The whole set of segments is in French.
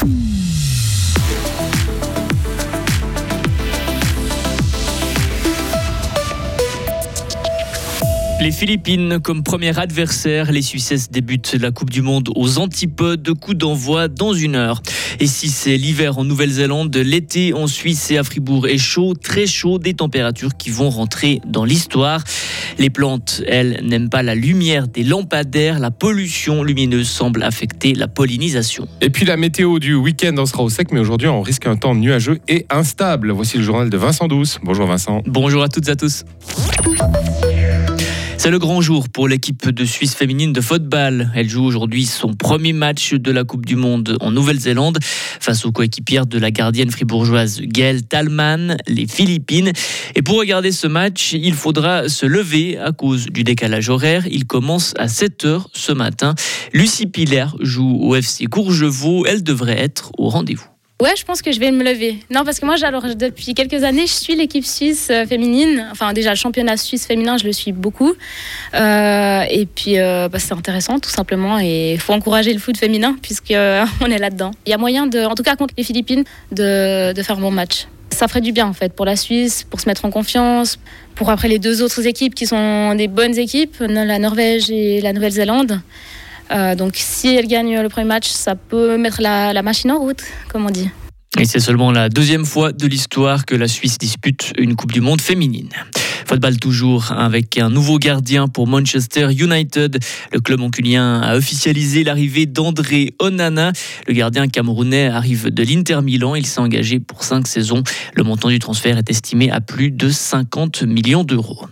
Mm. Les Philippines comme premier adversaire, les Suisses débutent la Coupe du Monde aux antipodes, de coup d'envoi dans une heure. Et si c'est l'hiver en Nouvelle-Zélande, l'été en Suisse et à Fribourg est chaud, très chaud, des températures qui vont rentrer dans l'histoire. Les plantes, elles, n'aiment pas la lumière des lampadaires, la pollution lumineuse semble affecter la pollinisation. Et puis la météo du week-end, on sera au sec, mais aujourd'hui on risque un temps nuageux et instable. Voici le journal de Vincent Douce. Bonjour Vincent. Bonjour à toutes et à tous. C'est le grand jour pour l'équipe de Suisse féminine de football. Elle joue aujourd'hui son premier match de la Coupe du Monde en Nouvelle-Zélande face aux coéquipières de la gardienne fribourgeoise Gail Talman, les Philippines. Et pour regarder ce match, il faudra se lever à cause du décalage horaire. Il commence à 7h ce matin. Lucie Piller joue au FC Courgevaux. Elle devrait être au rendez-vous. Ouais, je pense que je vais me lever. Non, parce que moi, alors, depuis quelques années, je suis l'équipe suisse euh, féminine. Enfin, déjà, le championnat suisse féminin, je le suis beaucoup. Euh, et puis, euh, bah, c'est intéressant, tout simplement. Et il faut encourager le foot féminin, puisqu'on est là-dedans. Il y a moyen, de, en tout cas contre les Philippines, de, de faire un bon match. Ça ferait du bien, en fait, pour la Suisse, pour se mettre en confiance, pour après les deux autres équipes qui sont des bonnes équipes, la Norvège et la Nouvelle-Zélande. Euh, donc si elle gagne le premier match, ça peut mettre la, machine en route, comme on dit. Et c'est seulement la deuxième fois de l'histoire que la Suisse dispute une Coupe du Monde féminine. Football toujours avec un nouveau gardien pour Manchester United. Le club onculien a officialisé l'arrivée d'André Onana. Le gardien camerounais arrive de l'Inter Milan. Il s'est engagé pour cinq saisons. Le montant du transfert est estimé à plus de 50 millions d'euros.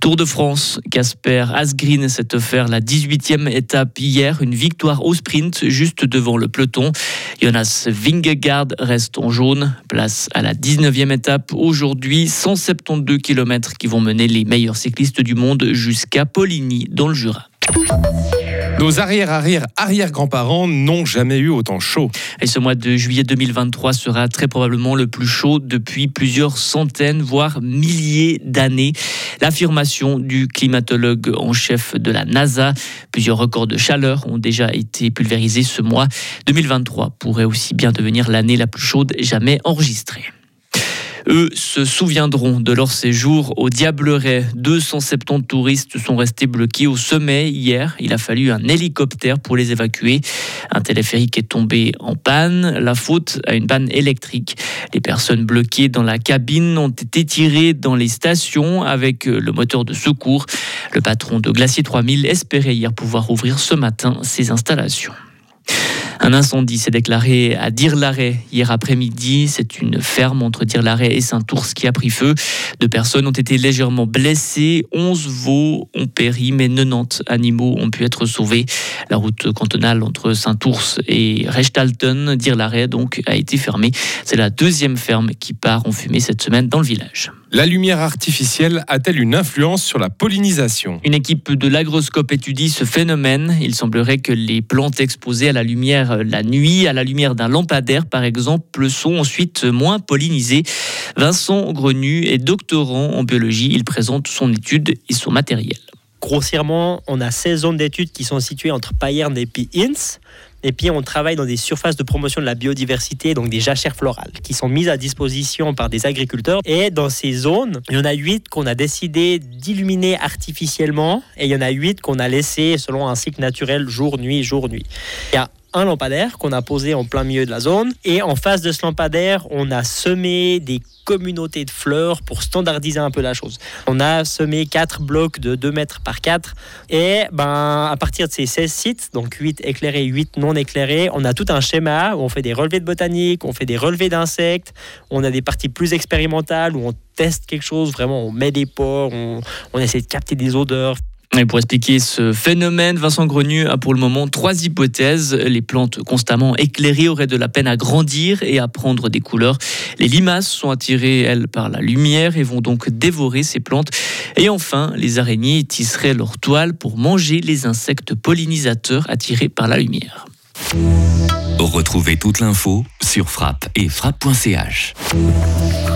Tour de France, Casper Asgreen s'est offert la 18e étape hier, une victoire au sprint juste devant le peloton. Jonas Vingegaard reste en jaune, place à la 19e étape aujourd'hui, 172 km qui vont mener les meilleurs cyclistes du monde jusqu'à Poligny dans le Jura. Nos arrière-arrière-arrière-grands-parents n'ont jamais eu autant chaud. Et ce mois de juillet 2023 sera très probablement le plus chaud depuis plusieurs centaines, voire milliers d'années. L'affirmation du climatologue en chef de la NASA. Plusieurs records de chaleur ont déjà été pulvérisés ce mois. 2023 pourrait aussi bien devenir l'année la plus chaude jamais enregistrée. Eux se souviendront de leur séjour au Diableret. 270 touristes sont restés bloqués au sommet hier. Il a fallu un hélicoptère pour les évacuer. Un téléphérique est tombé en panne. La faute à une panne électrique. Les personnes bloquées dans la cabine ont été tirées dans les stations avec le moteur de secours. Le patron de Glacier 3000 espérait hier pouvoir ouvrir ce matin ses installations. Un incendie s'est déclaré à Dire-Larrey hier après-midi. C'est une ferme entre Dire-Larrey et Saint-Ours qui a pris feu. Deux personnes ont été légèrement blessées. 11 veaux ont péri, mais 90 animaux ont pu être sauvés. La route cantonale entre Saint-Ours et Rechtalten, Dire-Larrey, donc, a été fermée. C'est la deuxième ferme qui part en fumée cette semaine dans le village. La lumière artificielle a-t-elle une influence sur la pollinisation? Une équipe de l'agroscope étudie ce phénomène. Il semblerait que les plantes exposées à la lumière la nuit, à la lumière d'un lampadaire par exemple, sont ensuite moins pollinisées. Vincent Grenu est doctorant en biologie. Il présente son étude et son matériel. Grossièrement, on a 16 zones d'études qui sont situées entre Payerne et Pi-Inns. Et puis on travaille dans des surfaces de promotion de la biodiversité, donc des jachères florales, qui sont mises à disposition par des agriculteurs. Et dans ces zones, il y en a huit qu'on a décidé d'illuminer artificiellement, et il y en a huit qu'on a laissé selon un cycle naturel jour-nuit, jour-nuit. Un lampadaire qu'on a posé en plein milieu de la zone. Et en face de ce lampadaire, on a semé des communautés de fleurs pour standardiser un peu la chose. On a semé quatre blocs de 2 mètres par 4. Et ben, à partir de ces 16 sites, donc 8 éclairés, 8 non éclairés, on a tout un schéma où on fait des relevés de botanique, on fait des relevés d'insectes, on a des parties plus expérimentales où on teste quelque chose, vraiment on met des porcs, on, on essaie de capter des odeurs. Et pour expliquer ce phénomène, Vincent Grenu a pour le moment trois hypothèses. Les plantes constamment éclairées auraient de la peine à grandir et à prendre des couleurs. Les limaces sont attirées, elles, par la lumière et vont donc dévorer ces plantes. Et enfin, les araignées tisseraient leur toile pour manger les insectes pollinisateurs attirés par la lumière. Retrouvez toute l'info sur frappe et frappe.ch.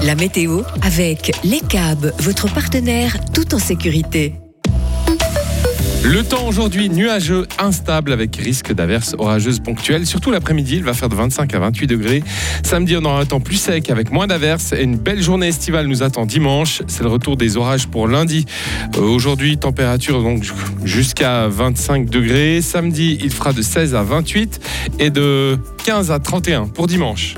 La météo avec Les câbles, votre partenaire tout en sécurité. Le temps aujourd'hui nuageux, instable avec risque d'averses orageuses ponctuelles. Surtout l'après-midi, il va faire de 25 à 28 degrés. Samedi, on aura un temps plus sec avec moins d'averses et une belle journée estivale nous attend dimanche. C'est le retour des orages pour lundi. Euh, aujourd'hui, température donc jusqu'à 25 degrés. Samedi, il fera de 16 à 28 et de 15 à 31 pour dimanche.